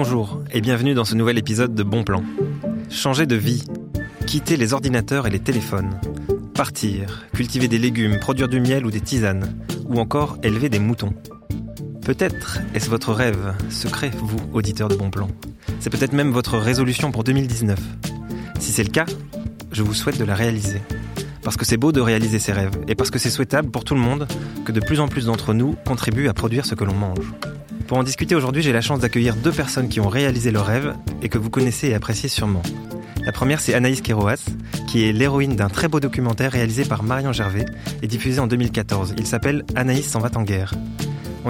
Bonjour et bienvenue dans ce nouvel épisode de Bon Plan. Changer de vie, quitter les ordinateurs et les téléphones, partir, cultiver des légumes, produire du miel ou des tisanes, ou encore élever des moutons. Peut-être est-ce votre rêve secret, vous, auditeur de Bon Plan. C'est peut-être même votre résolution pour 2019. Si c'est le cas, je vous souhaite de la réaliser. Parce que c'est beau de réaliser ses rêves, et parce que c'est souhaitable pour tout le monde que de plus en plus d'entre nous contribuent à produire ce que l'on mange. Pour en discuter aujourd'hui, j'ai la chance d'accueillir deux personnes qui ont réalisé leurs rêves et que vous connaissez et appréciez sûrement. La première, c'est Anaïs Keroas, qui est l'héroïne d'un très beau documentaire réalisé par Marion Gervais et diffusé en 2014. Il s'appelle Anaïs s'en va en guerre.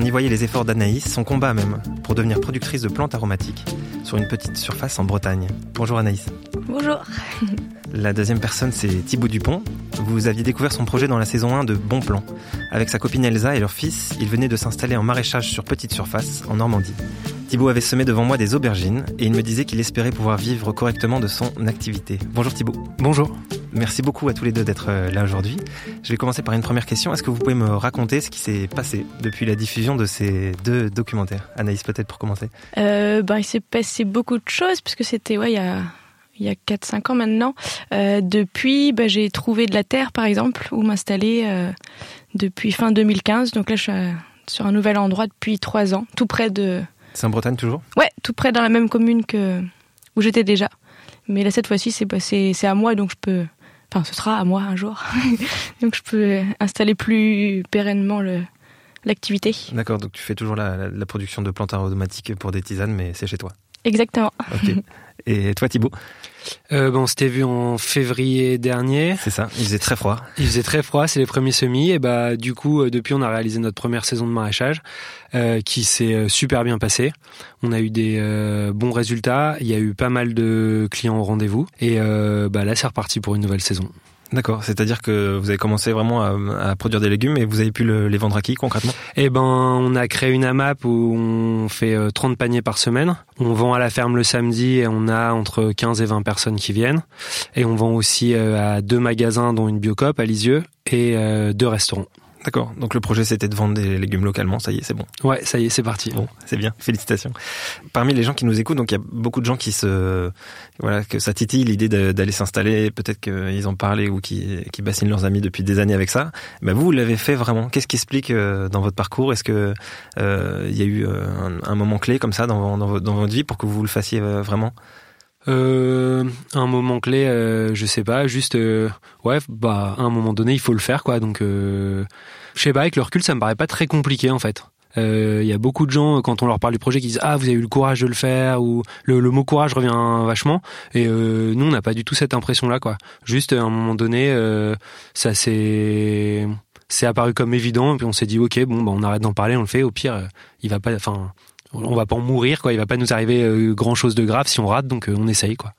On y voyait les efforts d'Anaïs, son combat même, pour devenir productrice de plantes aromatiques sur une petite surface en Bretagne. Bonjour Anaïs. Bonjour. La deuxième personne, c'est Thibaut Dupont. Vous aviez découvert son projet dans la saison 1 de Bon Plan. Avec sa copine Elsa et leur fils, ils venaient de s'installer en maraîchage sur petite surface, en Normandie. Thibaut avait semé devant moi des aubergines et il me disait qu'il espérait pouvoir vivre correctement de son activité. Bonjour Thibaut. Bonjour. Merci beaucoup à tous les deux d'être euh, là aujourd'hui. Je vais commencer par une première question. Est-ce que vous pouvez me raconter ce qui s'est passé depuis la diffusion de ces deux documentaires? Anaïs, peut-être pour commencer. Euh, ben, il s'est passé beaucoup de choses puisque c'était ouais, il y a il y a 4-5 ans maintenant. Euh, depuis, bah, j'ai trouvé de la terre, par exemple, où m'installer euh, depuis fin 2015. Donc là, je suis à- sur un nouvel endroit depuis 3 ans, tout près de... C'est en Bretagne toujours Ouais, tout près dans la même commune que où j'étais déjà. Mais là, cette fois-ci, c'est bah, à moi, donc je peux... Enfin, ce sera à moi un jour. donc je peux installer plus pérennement l'activité. D'accord, donc tu fais toujours la, la- la production de plantes aromatiques pour des tisanes, mais c'est chez toi. Exactement. Ok. Et toi Thibaut Euh, bon, on s'était vu en février dernier. C'est ça, il faisait très froid. Il faisait très froid, c'est les premiers semis. Et bah, du coup, euh, depuis, on a réalisé notre première saison de maraîchage, euh, qui s'est euh, super bien passée. On a eu des euh, bons résultats. Il y a eu pas mal de clients au rendez-vous. Et bah, là, c'est reparti pour une nouvelle saison. D'accord, c'est-à-dire que vous avez commencé vraiment à, produire des légumes et vous avez pu le- les vendre à qui concrètement? Et ben, on a créé une AMAP où on fait euh, 30 paniers par semaine. On vend à la ferme le samedi et on a entre 15 et 20 personnes qui viennent. Et on vend aussi euh, à deux magasins, dont une Biocop à Lisieux et euh, deux restaurants. D'accord, donc le projet c'était de vendre des légumes localement, ça y est, c'est bon. Ouais, ça y est, c'est parti. Bon, c'est bien, félicitations. Parmi les gens qui nous écoutent, donc il y a beaucoup de gens qui se, voilà, que ça titille l'idée d'aller s'installer, peut-être qu'ils en parlaient ou qui, qui bassinent leurs amis depuis des années avec ça. Mais vous, vous l'avez fait vraiment. Qu'est-ce qui explique euh, dans votre parcours? Est-ce que euh, il y a eu euh, un, un moment clé comme ça dans, dans, vo- dans votre vie pour que vous le fassiez vraiment? Euh, un moment clé, euh, je sais pas, juste euh, ouais, bah à un moment donné, il faut le faire quoi. Donc je sais pas, avec le recul, ça me paraît pas très compliqué en fait. Euh, Il y a beaucoup de gens quand on leur parle du projet qui disent ah vous avez eu le courage de le faire ou le, mot courage revient vachement et euh, nous on n'a pas du tout cette impression là quoi. Juste à un moment donné, euh, ça s'est c'est apparu comme évident et puis on s'est dit ok bon bah on arrête d'en parler, on le fait. Au pire, euh, il va pas, enfin on va pas en mourir quoi. Il va pas nous arriver euh, grand chose de grave si on rate donc euh, on essaye quoi.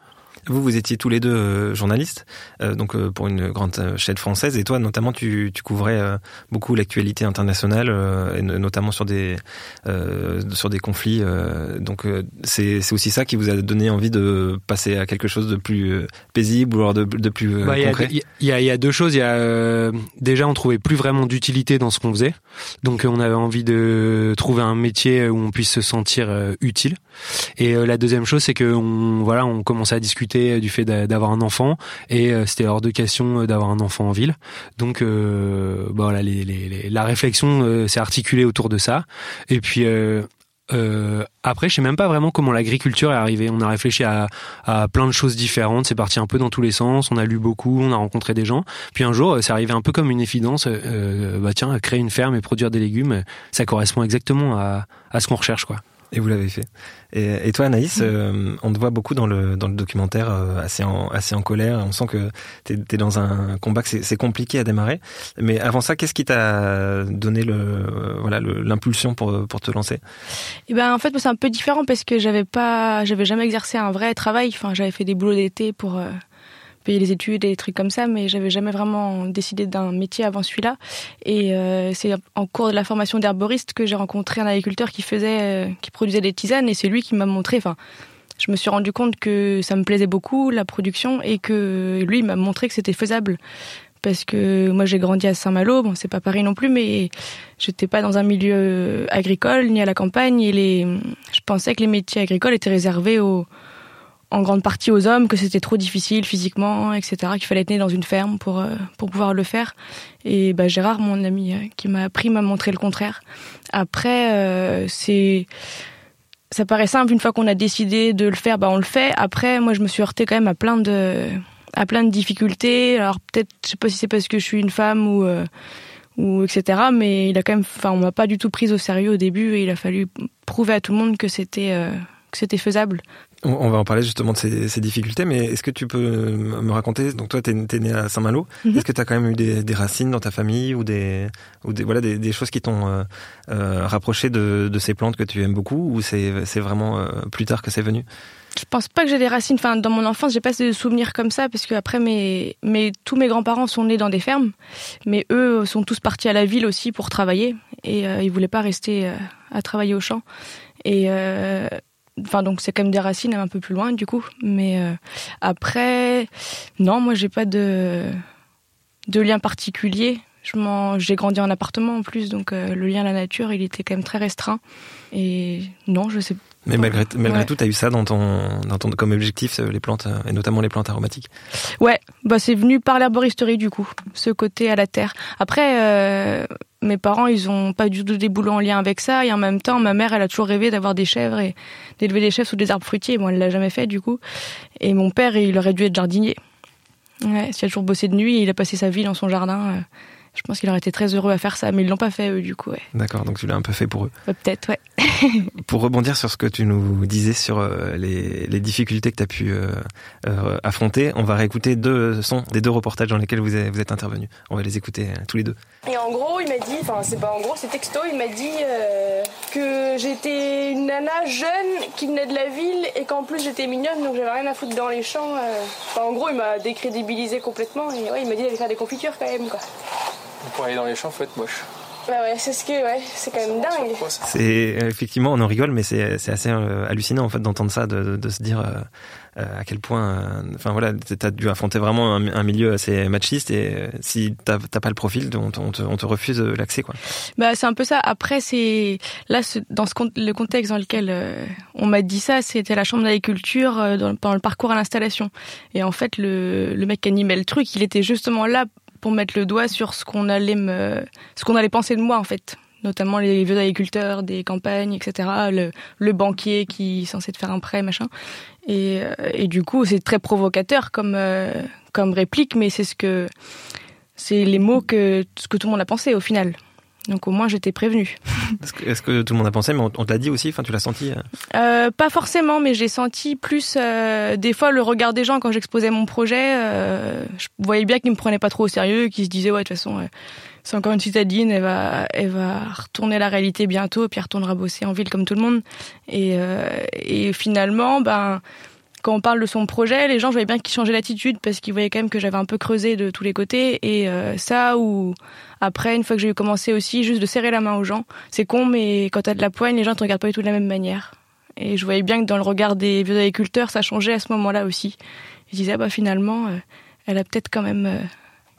Vous, vous étiez tous les deux euh, journalistes, euh, donc euh, pour une grande euh, chaîne française, et toi, notamment, tu, tu couvrais beaucoup l'actualité internationale, et no- notamment sur des sur des conflits. donc, c'est c'est aussi ça qui vous a donné envie de passer à quelque chose de plus paisible ou alors de, de plus Bah, il y, a, concret? il y y a deux choses. Il y a déjà on trouvait plus vraiment d'utilité dans ce qu'on faisait, donc on avait envie de trouver un métier où on puisse se sentir utile. Et la deuxième chose, c'est que on voilà, on commençait à discuter du fait d'a- d'avoir un enfant et euh, c'était hors de question euh, d'avoir un enfant en ville. Donc euh, bah, voilà, la réflexion euh, s'est articulée autour de ça. Et puis euh, euh, après, je sais même pas vraiment comment l'agriculture est arrivée. On a réfléchi à, plein de choses différentes. C'est parti un peu dans tous les sens. On a lu beaucoup, on a rencontré des gens. Puis un jour, euh, c'est arrivé un peu comme une évidence. Euh, bah tiens, créer une ferme et produire des légumes, ça correspond exactement à, à ce qu'on recherche, quoi. Et vous l'avez fait. Et, et toi, Anaïs, euh, on te voit beaucoup dans le, dans le documentaire, euh, assez, en, assez en colère. On sent que tu es, dans un combat que c'est compliqué à démarrer. Mais avant ça, qu'est-ce qui t'a donné le, euh, voilà, l'impulsion pour, pour te lancer? Et ben en fait c'est un peu différent parce que j'avais pas j'avais jamais exercé un vrai travail. Enfin j'avais fait des boulots d'été pour euh, les études et des trucs comme ça, mais j'avais jamais vraiment décidé d'un métier avant celui-là. Et euh, c'est en cours de la formation d'herboriste que j'ai rencontré un agriculteur qui faisait euh, qui produisait des tisanes et c'est lui qui m'a montré. Enfin je me suis rendu compte que ça me plaisait beaucoup la production et que lui m'a montré que c'était faisable parce que moi j'ai grandi à Saint-Malo, bon c'est pas Paris non plus, mais j'étais pas dans un milieu agricole ni à la campagne et les, je pensais que les métiers agricoles étaient réservés aux, en grande partie aux hommes, que c'était trop difficile physiquement, etc., qu'il fallait être né dans une ferme pour euh, pour pouvoir le faire. Et bah, Gérard, mon ami euh, qui m'a appris, m'a montré le contraire. Après, euh, c'est ça paraît simple une fois qu'on a décidé de le faire, bah on le fait. Après, moi je me suis heurtée quand même à plein de à plein de difficultés. Alors peut-être, je sais pas si c'est parce que je suis une femme ou ou etc. Mais il a quand même, enfin, on m'a pas du tout prise au sérieux au début et il a fallu prouver à tout le monde que c'était que c'était faisable. On va en parler justement de ces, difficultés, mais est-ce que tu peux me raconter Donc toi, tu es, né à Saint-Malo. Mhm. Est-ce que tu as quand même eu des, racines dans ta famille ou des, ou des voilà des, choses qui t'ont euh, euh, rapproché de, ces plantes que tu aimes beaucoup, ou c'est vraiment euh, plus tard que c'est venu? Je pense pas que j'ai des racines. Enfin, dans mon enfance, j'ai pas de souvenirs comme ça parce que après mes, mes tous mes grands-parents sont nés dans des fermes, mais eux sont tous partis à la ville aussi pour travailler et ils voulaient pas rester à travailler au champ. Et Donc c'est quand même des racines un peu plus loin du coup. Mais euh, après, non, moi j'ai pas de, de lien particulier. J'ai grandi en appartement en plus, donc euh, le lien à la nature, il était quand même très restreint. Et non, je sais mais malgré, malgré tout, tu as eu ça dans ton, dans ton, comme objectif, euh, les plantes, et notamment les plantes aromatiques Ouais, bah c'est venu par l'herboristerie du coup, ce côté à la terre. Après, mes parents, ils ont pas du tout des boulots en lien avec ça. Et en même temps, ma mère, elle a toujours rêvé d'avoir des chèvres et d'élever des chèvres sous des arbres fruitiers. Bon, elle l'a jamais fait, du coup. Et mon père, il aurait dû être jardinier. Ouais, s'il a toujours bossé de nuit, il a passé sa vie dans son jardin. Euh, je pense qu'il aurait été très heureux à faire ça, mais ils l'ont pas fait eux, du coup. Ouais. D'accord, donc tu l'as un peu fait pour eux. Peut-être, ouais. pour rebondir sur ce que tu nous disais sur euh, les, les, difficultés que tu as pu euh, euh, affronter, on va réécouter deux sons des deux reportages dans lesquels vous êtes, vous êtes intervenus. On va les écouter tous les deux. Et en gros, il m'a dit, enfin c'est pas en gros, c'est texto, il m'a dit que j'étais une nana jeune qui venait de la ville et qu'en plus j'étais mignonne, donc j'avais rien à foutre dans les champs. Enfin, en gros, il m'a décrédibilisé complètement et ouais, il m'a dit d'aller faire des confitures quand même, quoi. Pour aller dans les champs, faut être moche. Bah ouais, c'est ce que, ouais, c'est quand même dingue. C'est effectivement, on en rigole, mais c'est assez euh, hallucinant en fait d'entendre ça, de, de, se dire euh, euh, à quel point, enfin voilà, t'as dû affronter vraiment un, milieu assez machiste et si t'as pas le profil, on, on, te, on te, refuse l'accès quoi. Bah c'est un peu ça. Après c'est là dans ce le contexte dans lequel on m'a dit ça, c'était la chambre d'agriculture pendant le parcours à l'installation. Et en fait le, le mec qui animait le truc, il était justement là pour mettre le doigt sur ce qu'on allait me, ce qu'on allait penser de moi en fait, notamment les vieux agriculteurs des campagnes, etc. Le, le banquier qui est censé te faire un prêt, machin. Et, euh, et du coup, c'est très provocateur comme euh, comme réplique, mais c'est ce que c'est les mots que ce que tout le monde a pensé au final. Donc au moins j'étais prévenue. Est-ce que, tout le monde a pensé, mais on, te l'a dit aussi, enfin tu l'as senti euh euh, Pas forcément, mais j'ai senti plus euh, des fois le regard des gens quand j'exposais mon projet. je voyais bien qu'ils me prenaient pas trop au sérieux, qu'ils se disaient ouais de toute façon c'est encore une citadine, elle va, elle va retourner à la réalité bientôt, puis elle retournera bosser en ville comme tout le monde. Et, et finalement, ben quand on parle de son projet, les gens, je voyais bien qu'ils changeaient l'attitude parce qu'ils voyaient quand même que j'avais un peu creusé de tous les côtés. Et ça, ou après, une fois que j'ai commencé aussi, juste de serrer la main aux gens. C'est con, mais quand t'as de la poigne, les gens te regardent pas du tout de la même manière. Et je voyais bien que dans le regard des vieux agriculteurs, ça changeait à ce moment-là aussi. Je disais, ah bah finalement, euh, elle a peut-être quand même euh,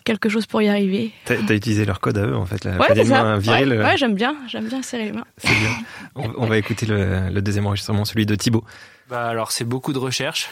quelque chose pour y arriver. T'as as utilisé leur code à eux, en fait, la ouais, viril. Ouais, j'aime bien, j'aime bien serrer les mains. C'est bien. On, va écouter le, le, deuxième enregistrement, celui de Thibaut. Bah alors, c'est beaucoup de recherche.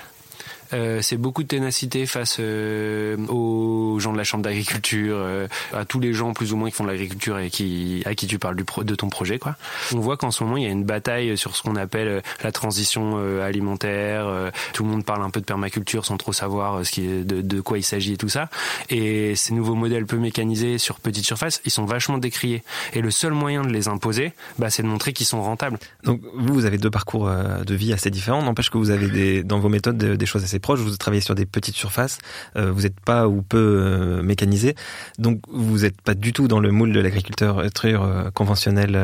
Euh, c'est beaucoup de ténacité face euh, aux gens de la chambre d'agriculture, euh, à tous les gens plus ou moins qui font de l'agriculture et qui à qui tu parles du de ton projet quoi. On voit qu'en ce moment il y a une bataille sur ce qu'on appelle la transition alimentaire. tout le monde parle un peu de permaculture sans trop savoir ce qui de, de quoi il s'agit et tout ça. Et ces nouveaux modèles peu mécanisés sur petite surface, ils sont vachement décriés. Et le seul moyen de les imposer, bah, c'est de montrer qu'ils sont rentables. Donc vous, vous avez deux parcours de vie assez différents. N'empêche que vous avez des, dans vos méthodes des choses assez proche, vous travaillez sur des petites surfaces, euh, vous n'êtes pas ou peu euh, mécanisé, donc vous n'êtes pas du tout dans le moule de l'agriculteur euh, conventionnelle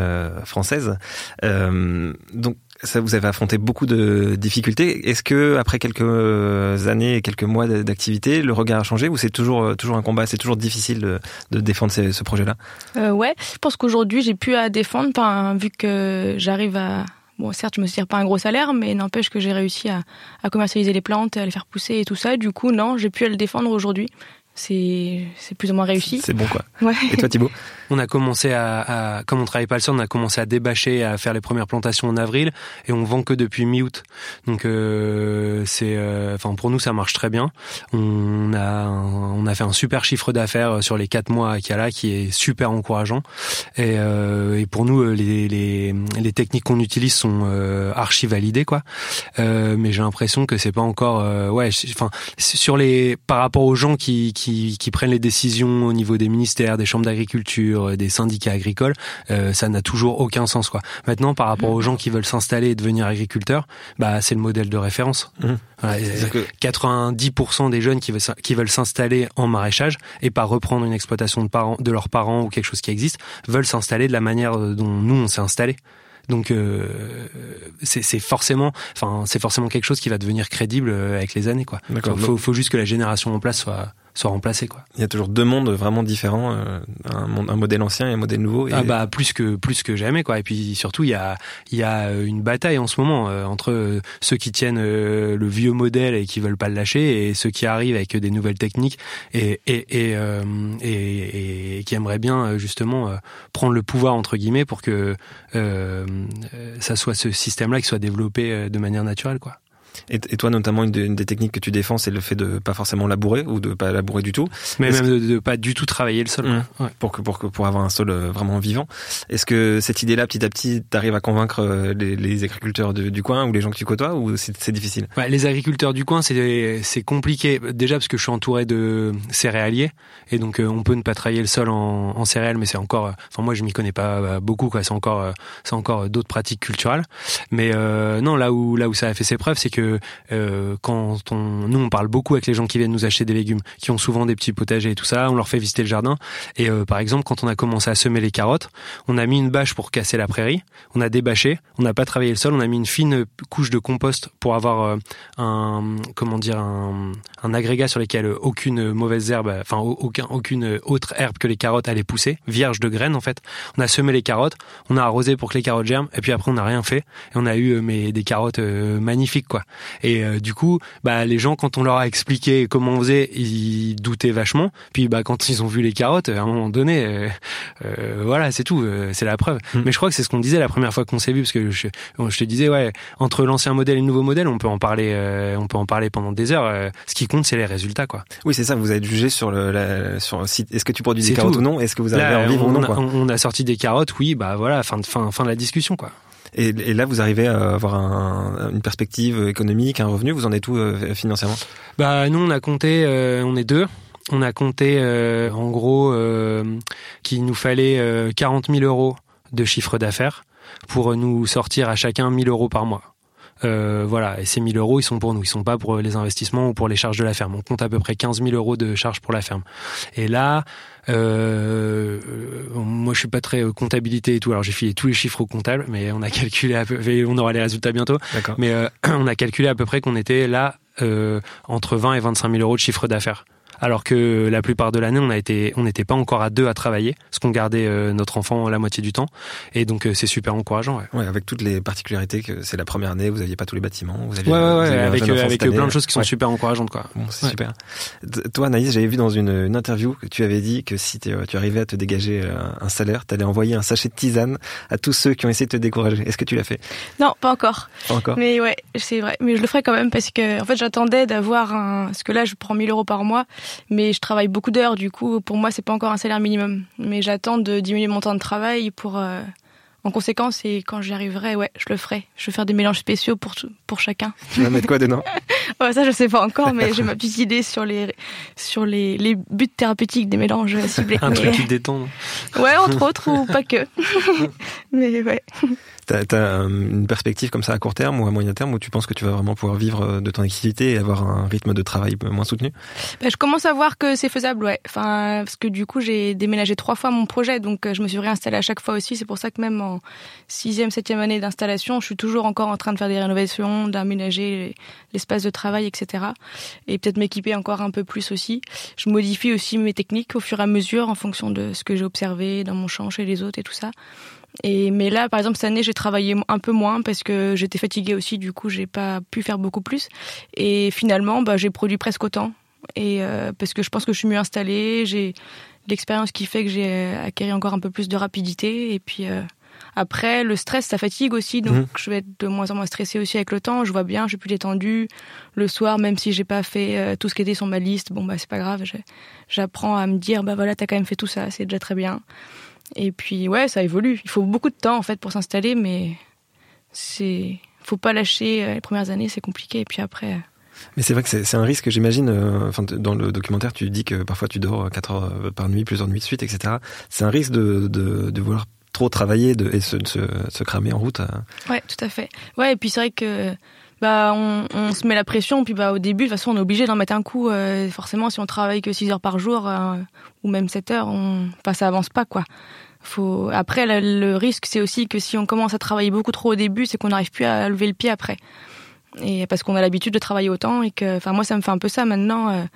française. donc ça, vous avez affronté beaucoup de difficultés. Est-ce que après quelques années, quelques mois d'activité, le regard a changé ou c'est toujours toujours un combat, c'est toujours difficile de, défendre ce, projet-là? Euh, Ouais, je pense qu'aujourd'hui j'ai pu à défendre, vu que j'arrive à Bon, certes, je me tire pas un gros salaire, mais n'empêche que j'ai réussi à, commercialiser les plantes, à les faire pousser et tout ça. Du coup, non, j'ai pu le défendre aujourd'hui. C'est c'est plus ou moins réussi. C'est bon quoi. Ouais. Et toi Thibaut On a commencé à, à comme on travaille pas le sol, on a commencé à débâcher, à faire les premières plantations en avril, et on vend que depuis mi-août. Donc euh, c'est, euh, enfin pour nous ça marche très bien. On a on a fait un super chiffre d'affaires sur les quatre mois qu'il y a là, qui est super encourageant. Et, euh, et pour nous les, les, les techniques qu'on utilise sont euh, archi validées quoi. Euh, mais j'ai l'impression que c'est pas encore, euh, ouais, enfin sur les par rapport aux gens qui, qui qui, qui prennent les décisions au niveau des ministères, des chambres d'agriculture, euh, des syndicats agricoles, euh, ça n'a toujours aucun sens quoi. Maintenant, par rapport aux gens qui veulent s'installer et devenir agriculteurs, bah c'est le modèle de référence. Mmh. Voilà, C'est-à-dire que- 90% des jeunes qui veulent, s'in- qui veulent s'installer en maraîchage et pas reprendre une exploitation de, parents, de leurs parents ou quelque chose qui existe, veulent s'installer de la manière euh, dont nous on s'est installé. Donc euh, c'est forcément, enfin c'est forcément quelque chose qui va devenir crédible euh, avec les années quoi. Faut, faut juste que la génération en place soit soit remplacée quoi. Il y a toujours deux mondes vraiment différents, euh, un, monde- un modèle ancien et un modèle nouveau. Et... Ah bah plus que plus que jamais quoi. Et puis surtout il y a il y a euh, une bataille en ce moment euh, entre ceux qui tiennent euh, le vieux modèle et qui veulent pas le lâcher et ceux qui arrivent avec des nouvelles techniques et et et, et, et qui aimeraient bien justement prendre le pouvoir entre guillemets pour que ça soit ce système là qui soit développé de manière naturelle quoi. Et, et toi, notamment, une, des- une des techniques que tu défends, c'est le fait de pas forcément labourer ou de pas labourer du tout, Mais même de, de pas du tout travailler le sol. Mmh. Ouais. pour que pour que pour avoir un sol euh, vraiment vivant. Est-ce que cette idée-là, petit à petit, t'arrives à convaincre euh, les, les agriculteurs de- du coin ou les gens que tu côtoies, ou c'est difficile? Ouais, les agriculteurs du coin, c'est c'est compliqué. Déjà parce que je suis entouré de céréaliers et donc euh, on peut ne pas travailler le sol en, en céréales, mais c'est encore. Enfin moi je m'y connais pas beaucoup quoi. C'est encore c'est encore d'autres pratiques culturelles. Mais euh, non là où là où ça a fait ses preuves, c'est que euh, quand on nous on parle beaucoup avec les gens qui viennent nous acheter des légumes, qui ont souvent des petits potagers et tout ça, on leur fait visiter le jardin. Et euh, par exemple quand on a commencé à semer les carottes, on a mis une bâche pour casser la prairie, on a débâché, on n'a pas travaillé le sol, on a mis une fine couche de compost pour avoir euh, un comment dire un, un agrégat sur lequel aucune mauvaise herbe, enfin au- aucun, aucune autre herbe que les carottes allait pousser, vierge de graines en fait. On a semé les carottes, on a arrosé pour que les carottes germent, et puis après on n'a rien fait et on a eu euh, mais des carottes euh, magnifiques quoi. Et euh, du coup, bah les gens quand on leur a expliqué comment on faisait, ils doutaient vachement. Puis bah quand ils ont vu les carottes, à un moment donné, euh, euh, voilà c'est tout, euh, c'est la preuve. Mm. Mais je crois que c'est ce qu'on disait la première fois qu'on s'est vu parce que je, je te disais ouais entre l'ancien modèle et le nouveau modèle, on peut en parler, euh, on peut en parler pendant des heures. euh, ce qui compte, c'est les résultats, quoi. Oui, c'est ça. Vous êtes jugé sur le la, sur site. Est-ce que tu produis des carottes tout. ou non? Est-ce que vous arrivez à Là, en vivre on, ou non a, quoi? on a sorti des carottes, oui, bah voilà, fin de fin, fin de la discussion, quoi. Et, là, vous arrivez à avoir un- une perspective économique, un revenu. Vous en êtes où euh, financièrement? Bah nous, on a compté, euh, on est deux. On a compté euh, en gros qu'il nous fallait euh, 40 000 euros de chiffre d'affaires pour nous sortir à chacun 1000 euros par mois. Voilà, et ces 1000 euros, ils sont pour nous, ils sont pas pour les investissements ou pour les charges de la ferme. On compte à peu près 15 000 euros de charges pour la ferme. Et là, euh, euh, moi je suis pas très euh, comptabilité et tout, alors j'ai filé tous les chiffres au comptable, mais on a calculé, à peu, on aura les résultats bientôt. D'accord. Mais euh, on a calculé à peu près qu'on était là euh, entre 20 et 25 000 euros de chiffre d'affaires. Alors que la plupart de l'année, on a été, on n'était pas encore à deux à travailler, parce qu'on gardait euh, notre enfant la moitié du temps, et donc euh, c'est super encourageant. Ouais, Ouais, avec toutes les particularités que c'est la première année, vous aviez pas tous les bâtiments, vous aviez, ouais, ouais, vous ouais, aviez avec euh, avec euh, plein année. de choses qui sont Ouais. super encourageantes, quoi. Bon, c'est Ouais. super. Toi, Anaïs, j'avais vu dans une, une interview que tu avais dit que si tu, tu arrivais à te dégager euh, un salaire, tu allais envoyer un sachet de tisane à tous ceux qui ont essayé de te décourager. Est-ce que tu l'as fait? Non, pas encore. Pas encore? Mais ouais, c'est vrai. Mais je le ferai quand même parce que, en fait, j'attendais d'avoir un. Parce que là, je prends 1000 euros par mois, mais je travaille beaucoup d'heures. Du coup, pour moi, c'est pas encore un salaire minimum. Mais j'attends de diminuer mon temps de travail pour. euh, En conséquence, et quand j'y arriverai, ouais, je le ferai. Je vais faire des mélanges spéciaux pour tout- pour chacun. Tu vas mettre quoi dedans Ouais, ça, je sais pas encore, mais j'ai ma petite idée sur les sur les, les buts thérapeutiques des mélanges ciblés. Un Mais- truc qui détend. Ouais, entre autres, ou pas que. mais ouais. T'as as une perspective comme ça à court terme ou à moyen terme où tu penses que tu vas vraiment pouvoir vivre euh, de ton activité et avoir un rythme de travail moins soutenu? Bah, je commence à voir que c'est faisable, ouais. Enfin, parce que du coup, j'ai déménagé trois fois mon projet, donc euh, je me suis réinstallée à chaque fois aussi. C'est pour ça que même en sixième, septième année d'installation, je suis toujours encore en train de faire des rénovations, d'aménager l'espace de travail, etc. Et peut-être m'équiper encore un peu plus aussi. Je modifie aussi mes techniques au fur et à mesure en fonction de ce que j'ai observé dans mon champ chez les autres et tout ça. Et mais là, par exemple, cette année, j'ai travaillé un peu moins parce que j'étais fatiguée aussi. Du coup, j'ai pas pu faire beaucoup plus. Et finalement, bah, j'ai produit presque autant et parce que je pense que je suis mieux installée, j'ai l'expérience qui fait que j'ai acquis encore un peu plus de rapidité et puis après, le stress, ça fatigue aussi, donc mhm. je vais être de moins en moins stressée aussi avec le temps. Je vois bien, je suis plus détendue. Le soir, même si j'ai pas fait euh, tout ce qui était sur ma liste, bon bah c'est pas grave. J'apprends à me dire bah voilà, t'as quand même fait tout ça, c'est déjà très bien. Et puis ouais, ça évolue. Il faut beaucoup de temps en fait pour s'installer, mais c'est faut pas lâcher. Euh, les premières années, c'est compliqué, et puis après. Euh, mais c'est vrai que c'est un risque, j'imagine. enfin, dans le documentaire, tu dis que parfois tu dors 4 heures par nuit, plusieurs nuits de suite, etc. C'est un risque de, de, de vouloir trop travailler de, et se, se, se, cramer en route. Euh. Ouais, tout à fait. Ouais, et puis c'est vrai que bah on, se met la pression, puis bah au début, de toute façon, on est obligé d'en mettre un coup. Euh, forcément, si on travaille que 6 heures par jour euh, ou même 7 heures, on, enfin, ça avance pas quoi. Faut... Après, le, risque, c'est aussi que si on commence à travailler beaucoup trop au début, c'est qu'on n'arrive plus à lever le pied après. Et parce qu'on a l'habitude de travailler autant et que, enfin, moi, ça me fait un peu ça maintenant.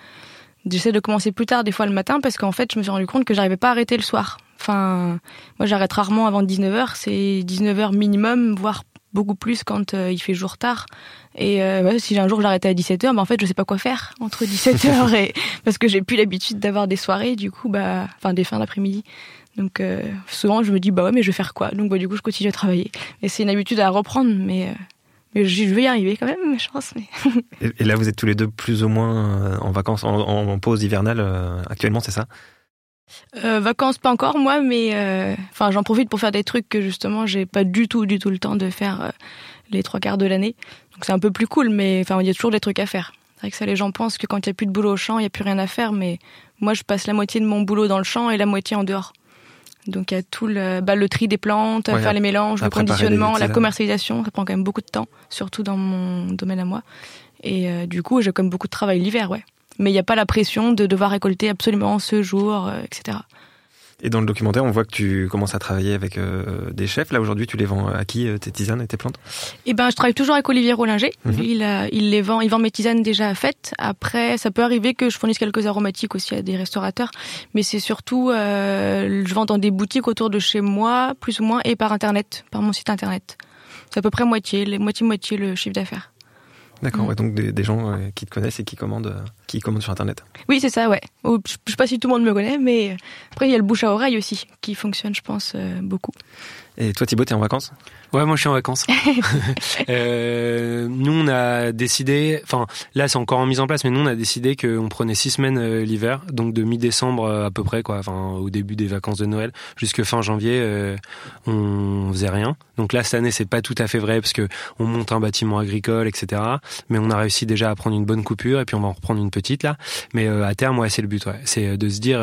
J'essaie de commencer plus tard des fois le matin parce qu'en fait, je me suis rendu compte que j'arrivais pas à arrêter le soir. Enfin, moi j'arrête rarement avant 19h, c'est 19h minimum, voire beaucoup plus quand euh, il fait jour tard. Et euh, si un jour j'arrêtais à 17h, bah en fait je sais pas quoi faire entre 17h et parce que j'ai plus l'habitude d'avoir des soirées du coup bah enfin des fins d'après-midi. Donc euh, souvent je me dis bah ouais mais je vais faire quoi? Donc bah, du coup je continue à travailler. Et c'est une habitude à reprendre mais mais je vais y arriver quand même, je pense. Mais... et, là vous êtes tous les deux plus ou moins en vacances en pause hivernale actuellement, c'est ça? Euh, vacances pas encore moi, mais euh, enfin j'en profite pour faire des trucs que justement j'ai pas du tout du tout le temps de faire euh, les trois quarts de l'année. Donc c'est un peu plus cool, mais enfin il y a toujours des trucs à faire. C'est vrai que ça les gens pensent que quand il y a plus de boulot au champ, il y a plus rien à faire, mais moi je passe la moitié de mon boulot dans le champ et la moitié en dehors. Donc il y a tout le, bah, le tri des plantes, faire les mélanges, le conditionnement, la commercialisation, ça prend quand même beaucoup de temps, surtout dans mon domaine à moi. Et du coup j'ai quand même beaucoup de travail l'hiver, ouais mais il n'y a pas la pression de devoir récolter absolument ce jour, euh, etc. Et dans le documentaire, on voit que tu commences à travailler avec euh, des chefs. Là, aujourd'hui, tu les vends à qui, euh, tes tisanes et tes plantes? Eh ben, je travaille toujours avec Olivier Rollinger. Mhm. il, il, les vend, il vend mes tisanes déjà faites. Après, ça peut arriver que je fournisse quelques aromatiques aussi à des restaurateurs. Mais c'est surtout, je vends dans des boutiques autour de chez moi, plus ou moins, et par Internet, par mon site Internet. C'est à peu près moitié, moitié-moitié le chiffre d'affaires. D'accord, mm. donc des, gens euh, qui te connaissent et qui commandent, euh, qui commandent sur Internet. Oui, c'est ça, ouais. Je sais pas si tout le monde me connaît, mais après, il y a le bouche à oreille aussi, qui fonctionne, je pense, euh, beaucoup. Et toi, Thibaut, t'es en vacances? Ouais, moi je suis en vacances. euh, nous, on a décidé, enfin là c'est encore en mise en place, mais nous on a décidé qu'on prenait six semaines euh, l'hiver, donc de mi-décembre euh, à peu près, quoi, enfin au début des vacances de Noël jusque fin janvier, euh, on faisait rien. Donc là cette année c'est pas tout à fait vrai parce que on monte un bâtiment agricole, etc. Mais on a réussi déjà à prendre une bonne coupure et puis on va en reprendre une petite là. Mais à terme, ouais, c'est le but, ouais, c'est de se dire.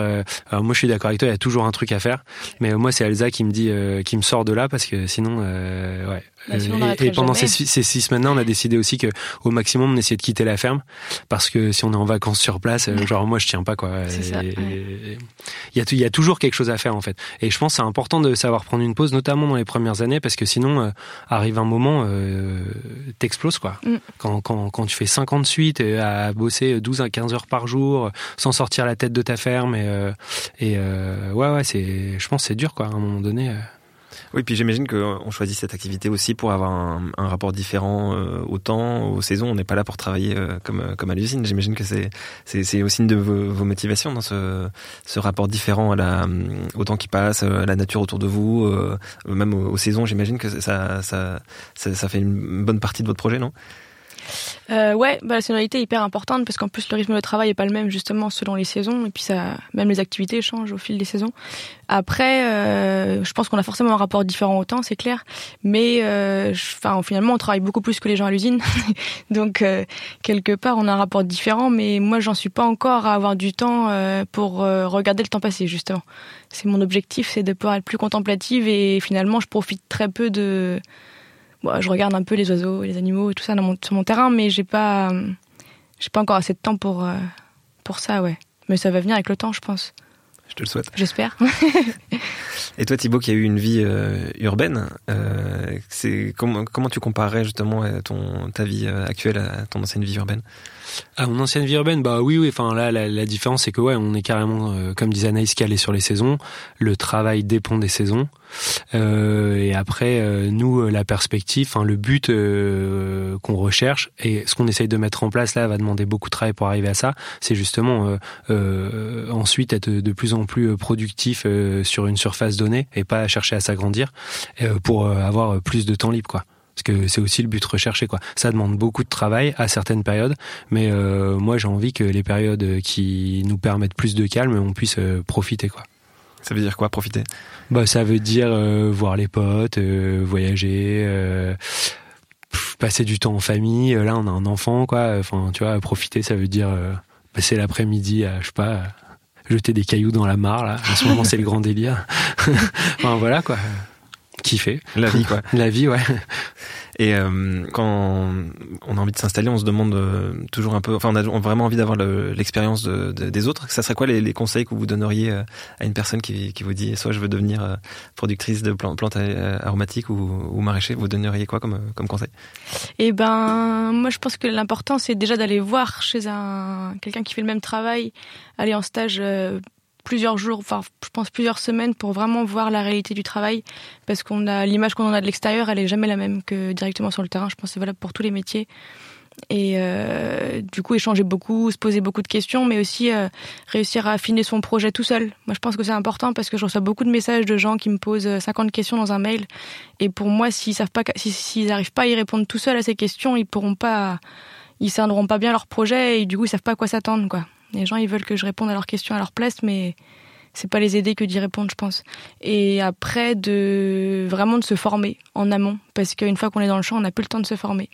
alors moi je suis d'accord avec toi, il y a toujours un truc à faire, mais moi c'est Elsa qui me dit, qui me sort de là parce que sinon euh, ouais. Bah, et, pendant ces, ces, six semaines-là, on a décidé aussi que au maximum, on essayait de quitter la ferme parce que si on est en vacances sur place, euh, genre moi je tiens pas quoi. Il y, a, il y a toujours quelque chose à faire en fait. Et je pense c'est important de savoir prendre une pause, notamment dans les premières années, parce que sinon euh, arrive un moment, t'exploses quoi. Mm. Quand, quand, quand tu fais 50 suites à bosser 12 à 15 heures par jour, sans sortir la tête de ta ferme et, et ouais ouais c'est, je pense c'est dur quoi à un moment donné. Oui, puis j'imagine qu'on choisit cette activité aussi pour avoir un, rapport différent euh, au temps, aux saisons. On n'est pas là pour travailler euh, comme, euh, comme à l'usine. J'imagine que c'est, c'est, aussi une de vos, motivations dans ce, ce rapport différent à la, au temps qui passe, à la nature autour de vous, même aux, saisons. J'imagine que ça, ça, ça fait une bonne partie de votre projet, non? Euh, ouais, bah, la saisonnalité est hyper importante parce qu'en plus le rythme de travail est pas le même justement selon les saisons et puis ça, même les activités changent au fil des saisons. Après, euh, je pense qu'on a forcément un rapport différent au temps, c'est clair, mais euh, finalement on travaille beaucoup plus que les gens à l'usine, donc quelque part on a un rapport différent. Mais moi j'en suis pas encore à avoir du temps pour regarder le temps passer justement. C'est mon objectif, c'est de pouvoir être plus contemplative et finalement je profite très peu de je regarde un peu les oiseaux les animaux et tout ça dans mon, sur mon terrain, mais j'ai pas, j'ai pas encore assez de temps pour, euh, pour ça, ouais. Mais ça va venir avec le temps, je pense. Je te le souhaite. J'espère. et toi, Thibaut, qui a eu une vie euh, urbaine, euh, c'est comment, comment tu comparerais justement ton ta vie actuelle à ton ancienne vie urbaine? À mon ancienne vie urbaine, bah oui, oui. Enfin là, la, la différence c'est que ouais, on est carrément, euh, comme disait Anaïs, calé sur les saisons. Le travail dépend des saisons. Euh, et après, euh, nous, la perspective, enfin le but qu'on recherche et ce qu'on essaye de mettre en place là va demander beaucoup de travail pour arriver à ça. C'est justement ensuite être de plus en plus productif sur une surface donnée et pas chercher à s'agrandir pour avoir plus de temps libre, quoi parce que c'est aussi le but recherché quoi. Ça demande beaucoup de travail à certaines périodes, mais euh, moi j'ai envie que les périodes qui nous permettent plus de calme, on puisse euh, profiter quoi. Ça veut dire quoi profiter? Bah ça veut dire euh, voir les potes, voyager, passer du temps en famille. Là on a un enfant quoi. Enfin tu vois profiter ça veut dire passer l'après-midi à je sais pas jeter des cailloux dans la mare là. En ce moment c'est le grand délire. enfin voilà quoi kiffer. La vie, quoi. La vie, ouais. Et euh, quand on a envie de s'installer, on se demande euh, toujours un peu, enfin, on a vraiment envie d'avoir l'expérience de, des autres. Ça serait quoi les, les, conseils que vous donneriez euh, à une personne qui, qui vous dit, soit je veux devenir productrice de plantes, plantes aromatiques ou, ou maraîcher, vous donneriez quoi comme, comme conseil? Eh ben, moi, je pense que l'important, c'est déjà d'aller voir chez un quelqu'un qui fait le même travail, aller en stage plusieurs jours, enfin je pense plusieurs semaines pour vraiment voir la réalité du travail parce qu'on a l'image qu'on en a de l'extérieur, elle est jamais la même que directement sur le terrain. Je pense c'est valable pour tous les métiers. Et euh, du coup, échanger beaucoup, se poser beaucoup de questions, mais aussi euh, réussir à affiner son projet tout seul. Moi, je pense que c'est important parce que je reçois beaucoup de messages de gens qui me posent 50 questions dans un mail. Et pour moi, s'ils savent pas, s'ils n'arrivent pas à y répondre tout seul à ces questions, ils pourront pas, ils cerneront pas bien leur projet et du coup, ils savent pas à quoi s'attendre, quoi. Les gens, ils veulent que je réponde à leurs questions à leur place, mais c'est pas les aider que d'y répondre, je pense. Et après, de vraiment de se former en amont, parce qu'une fois qu'on est dans le champ, on n'a plus le temps de se former.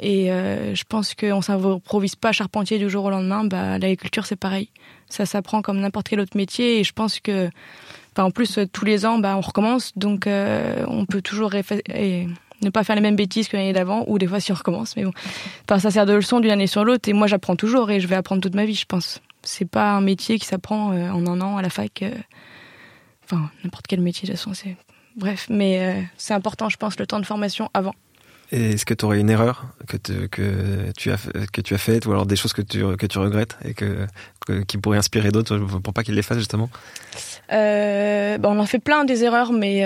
Et euh, je pense qu'on s'improvise pas charpentier du jour au lendemain. Bah, l'agriculture, c'est pareil. Ça s'apprend comme n'importe quel autre métier. Et je pense que, en plus, tous les ans, bah, on recommence. Donc, euh, on peut toujours ne pas faire les mêmes bêtises que l'année d'avant, ou des fois si on recommence. Mais bon, enfin, ça sert de leçon d'une année sur l'autre. Et moi, j'apprends toujours et je vais apprendre toute ma vie, je pense. C'est pas un métier qui s'apprend euh, en un an à la fac. Euh, enfin, n'importe quel métier, de toute façon, c'est. Bref, mais euh, c'est important, je pense, le temps de formation avant. Et est-ce que tu aurais une erreur que, que, tu as, que tu as faite ou alors des choses que tu, que tu regrettes et que, qui pourraient inspirer d'autres pour pas qu'ils les fassent justement? Euh, On en fait plein des erreurs, mais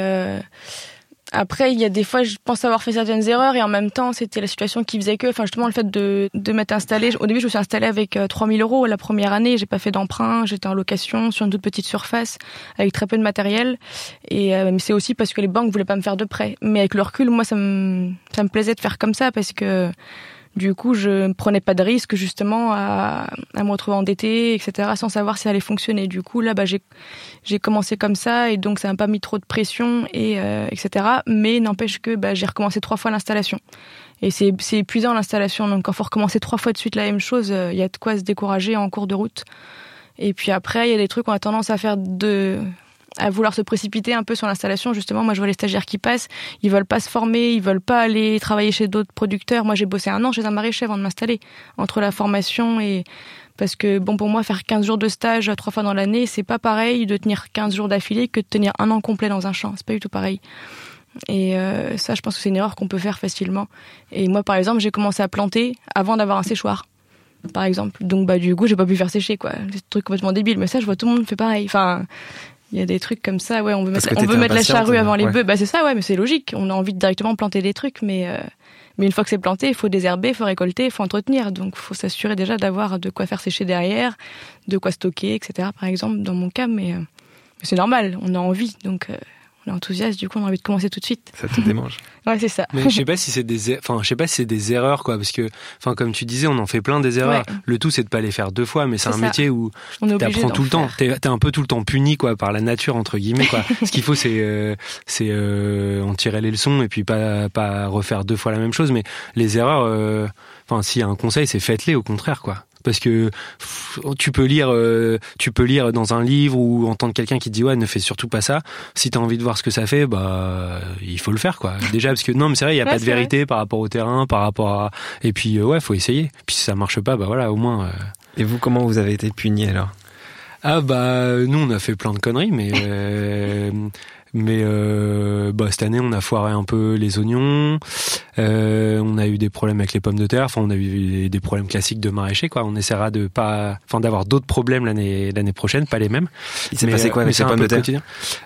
après, il y a des fois, je pense avoir fait certaines erreurs et en même temps, c'était la situation qui faisait que, enfin, justement, le fait de, de m'être installé. Au début, je me suis installée avec 3000 euh, euros la première année. J'ai pas fait d'emprunt. J'étais en location sur une toute petite surface avec très peu de matériel. Et euh, c'est aussi parce que les banques voulaient pas me faire de prêt. Mais avec le recul, moi, ça me, ça me plaisait de faire comme ça parce que du coup, je ne prenais pas de risque justement à, à me retrouver endettée, etc., sans savoir si ça allait fonctionner. Du coup, là, bah, j'ai, commencé comme ça et donc ça m'a pas mis trop de pression et euh, etc. Mais n'empêche que bah, j'ai recommencé trois fois l'installation. Et c'est, c'est épuisant l'installation. Donc quand faut recommencer trois fois de suite la même chose, il euh, y a de quoi se décourager en cours de route. Et puis après, il y a des trucs qu'on a tendance à faire de à vouloir se précipiter un peu sur l'installation. Justement, moi, je vois les stagiaires qui passent, ils veulent pas se former, ils veulent pas aller travailler chez d'autres producteurs. Moi, j'ai bossé un an chez un maraîcher avant de m'installer. Entre la formation et parce que bon pour moi faire 15 jours de stage trois fois dans l'année, c'est pas pareil de tenir 15 jours d'affilée que de tenir un an complet dans un champ, c'est pas du tout pareil. Et euh, ça, je pense que c'est une erreur qu'on peut faire facilement. Et moi, par exemple, j'ai commencé à planter avant d'avoir un séchoir, par exemple. Donc, bah, du coup, j'ai pas pu faire sécher, quoi. C'est un truc complètement débile. Mais ça, je vois tout le monde fait pareil. Enfin, il y a des trucs comme ça, ouais, on veut mettre, on veut mettre la charrue avant les bœufs. Bah c'est ça, ouais, mais c'est logique. On a envie de directement planter des trucs, mais euh, mais une fois que c'est planté, il faut désherber, il faut récolter, il faut entretenir. Donc, il faut s'assurer déjà d'avoir de quoi faire sécher derrière, de quoi stocker, etc. Par exemple, dans mon cas, mais, euh, mais c'est normal. On a envie, donc euh, on est enthousiaste, du coup on a envie de commencer tout de suite. Ça te démange. ouais, c'est ça. Mais je sais pas si c'est des, er-, enfin, je sais pas si c'est des erreurs, quoi, parce que, enfin, comme tu disais, on en fait plein des erreurs. Le tout, c'est de pas les faire deux fois, mais c'est un métier où t'apprends tout le temps. T'es, es un peu tout le temps puni, quoi, par la nature, entre guillemets, quoi. Ce qu'il faut, c'est, euh, c'est, euh, en tirer les leçons et puis pas, pas refaire deux fois la même chose, mais les erreurs, euh, enfin, s'il y a un conseil, c'est faites-les, au contraire, quoi parce que tu peux lire euh, tu peux lire dans un livre ou entendre quelqu'un qui te dit ouais ne fais surtout pas ça. Si tu as envie de voir ce que ça fait bah il faut le faire quoi. Déjà parce que non mais c'est vrai il y a pas de vérité par rapport au terrain par rapport à et puis euh, ouais faut essayer. Puis si ça marche pas bah voilà au moins euh. et vous comment vous avez été puni alors? Ah bah nous on a fait plein de conneries mais Mais euh, bah, cette année, on a foiré un peu les oignons. Euh, on a eu des problèmes avec les pommes de terre. Enfin, on a eu des problèmes classiques de maraîcher. Quoi. On essaiera de pas, enfin, d'avoir d'autres problèmes l'année l'année prochaine, pas les mêmes. Il s'est passé quoi avec les pommes de terre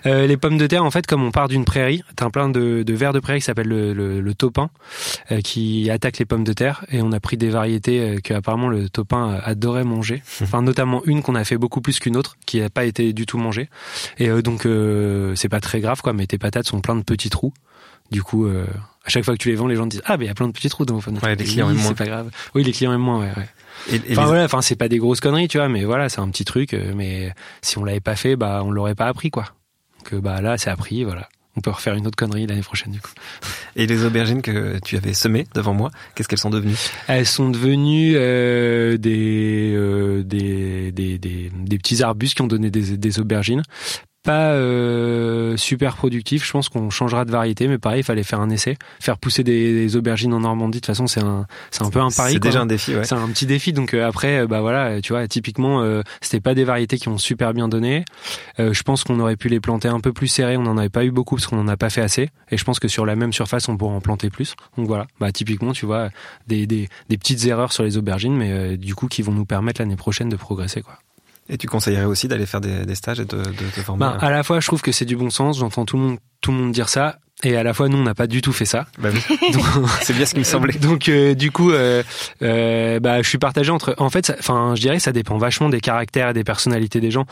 euh, Les pommes de terre, en fait, comme on part d'une prairie, t'as plein de, de vers de prairie qui s'appelle le, le, le, topin, euh, qui attaque les pommes de terre. Et on a pris des variétés euh, que apparemment le topin adorait manger. Enfin, notamment une qu'on a fait beaucoup plus qu'une autre, qui n'a pas été du tout mangée. Et donc, c'est pas très grave, quoi. Mais tes patates sont plein de petits trous. Du coup, euh, à chaque fois que tu les vends, les gens te disent ah mais il y a plein de petits trous dans vos Ouais, les clients oui, C'est pas grave. Oui, les clients aiment moins. Ouais, ouais. Et, et enfin voilà, enfin c'est pas des grosses conneries, tu vois, mais voilà, c'est un petit truc. Euh, mais si on l'avait pas fait, bah on l'aurait pas appris, quoi. Que bah là, c'est appris, voilà. On peut refaire une autre connerie l'année prochaine, du coup. Et les aubergines que tu avais semées devant moi, qu'est-ce qu'elles sont devenues? Elles sont devenues euh, des, euh, des, des, des, des, petits arbustes qui ont donné des, des aubergines pas euh, super productif. Je pense qu'on changera de variété, mais pareil, il fallait faire un essai, faire pousser des, aubergines en Normandie. De toute façon, c'est un, c'est un peu un pari. C'est déjà un défi, ouais. C'est un petit défi. Donc euh, après, euh, bah voilà, tu vois, typiquement, euh, c'était pas des variétés qui ont super bien donné. je pense qu'on aurait pu les planter un peu plus serrés. On n'en avait pas eu beaucoup parce qu'on n'en a pas fait assez. Et je pense que sur la même surface, on pourrait en planter plus. Donc voilà, bah typiquement, tu vois, des, des, des petites erreurs sur les aubergines, mais du coup, qui vont nous permettre l'année prochaine de progresser, quoi. Et tu conseillerais aussi d'aller faire des, des, stages et de, te former bah, À la fois, je trouve que c'est du bon sens. J'entends tout le monde, tout le monde dire ça. Et à la fois, nous, on n'a pas du tout fait ça. Bah c'est bien ce qui me semblait. Donc, euh, du coup, euh, euh, bah, je suis partagé entre. En fait, enfin, je dirais, ça dépend vachement des caractères et des personnalités des gens.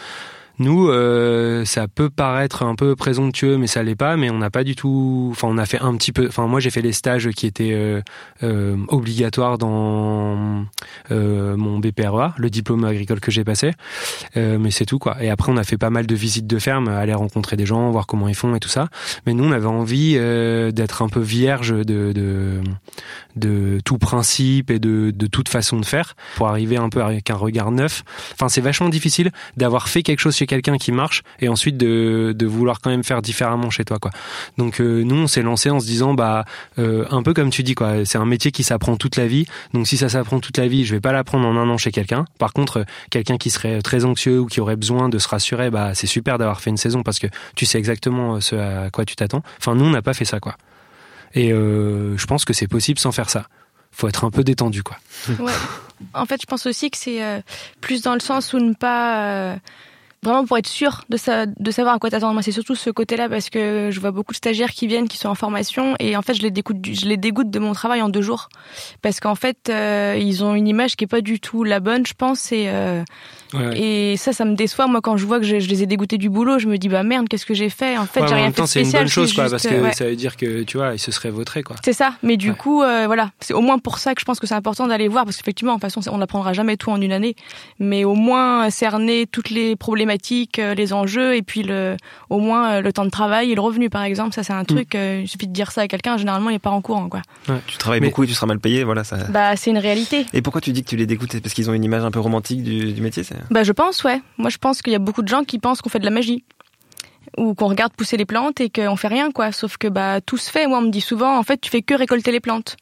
Nous, euh, ça peut paraître un peu présomptueux, mais ça l'est pas. Mais on n'a pas du tout. Enfin, on a fait un petit peu. Enfin, moi, j'ai fait les stages qui étaient euh, euh, obligatoires dans euh, mon BPRA, le diplôme agricole que j'ai passé. Euh, mais c'est tout, quoi. Et après, on a fait pas mal de visites de ferme, aller rencontrer des gens, voir comment ils font et tout ça. Mais nous, on avait envie d'être un peu vierge de, de de tout principe et de, de toute façon de faire pour arriver un peu avec un regard neuf. Enfin, c'est vachement difficile d'avoir fait quelque chose chez quelqu'un qui marche et ensuite de, vouloir quand même faire différemment chez toi, quoi. Donc euh, nous, on s'est lancé en se disant, bah, euh, un peu comme tu dis, quoi. C'est un métier qui s'apprend toute la vie. Donc si ça s'apprend toute la vie, je vais pas l'apprendre en un an chez quelqu'un. Par contre, quelqu'un qui serait très anxieux ou qui aurait besoin de se rassurer, bah, c'est super d'avoir fait une saison parce que tu sais exactement ce à quoi tu t'attends. Enfin, nous, on n'a pas fait ça, quoi. Et euh, je pense que c'est possible sans faire ça. Faut être un peu détendu, quoi. En fait, je pense aussi que c'est euh, plus dans le sens où ne pas euh, vraiment pour être sûr de, sa, de savoir à quoi t'attendre. Moi, c'est surtout ce côté-là parce que je vois beaucoup de stagiaires qui viennent, qui sont en formation, et en fait, je les dégoûte, je les dégoûte de mon travail en deux jours parce qu'en fait, euh, ils ont une image qui est pas du tout la bonne, je pense, et euh, ouais. et ça, ça me déçoit. Moi, quand je vois que je, je, les ai dégoûtés du boulot, je me dis bah merde, qu'est-ce que j'ai fait? En fait, ouais, j'ai rien fait de spécial. C'est une bonne chose, quoi, juste, parce que ouais. ça veut dire que tu vois, ils se seraient vautrés, quoi. C'est ça. Mais du coup, euh, voilà, c'est au moins pour ça que je pense que c'est important d'aller voir, parce qu'effectivement, toute façon, on n'apprendra jamais tout en une année, mais au moins cerner toutes les problématiques, euh, les enjeux et puis le, au moins euh, le temps de travail et le revenu par exemple. Ça c'est un truc mm. euh, il suffit de dire ça à quelqu'un généralement il part en courant quoi. Ouais. tu travailles Mais... beaucoup et tu seras mal payé voilà ça. Bah c'est une réalité. Et pourquoi tu dis que tu les dégoûtes? Parce qu'ils ont une image un peu romantique du, du métier bah je pense ouais. Moi je pense qu'il y a beaucoup de gens qui pensent qu'on fait de la magie. Ou qu'on regarde pousser les plantes et qu'on fait rien quoi. Sauf que bah tout se fait. Moi on me dit souvent en fait tu fais que récolter les plantes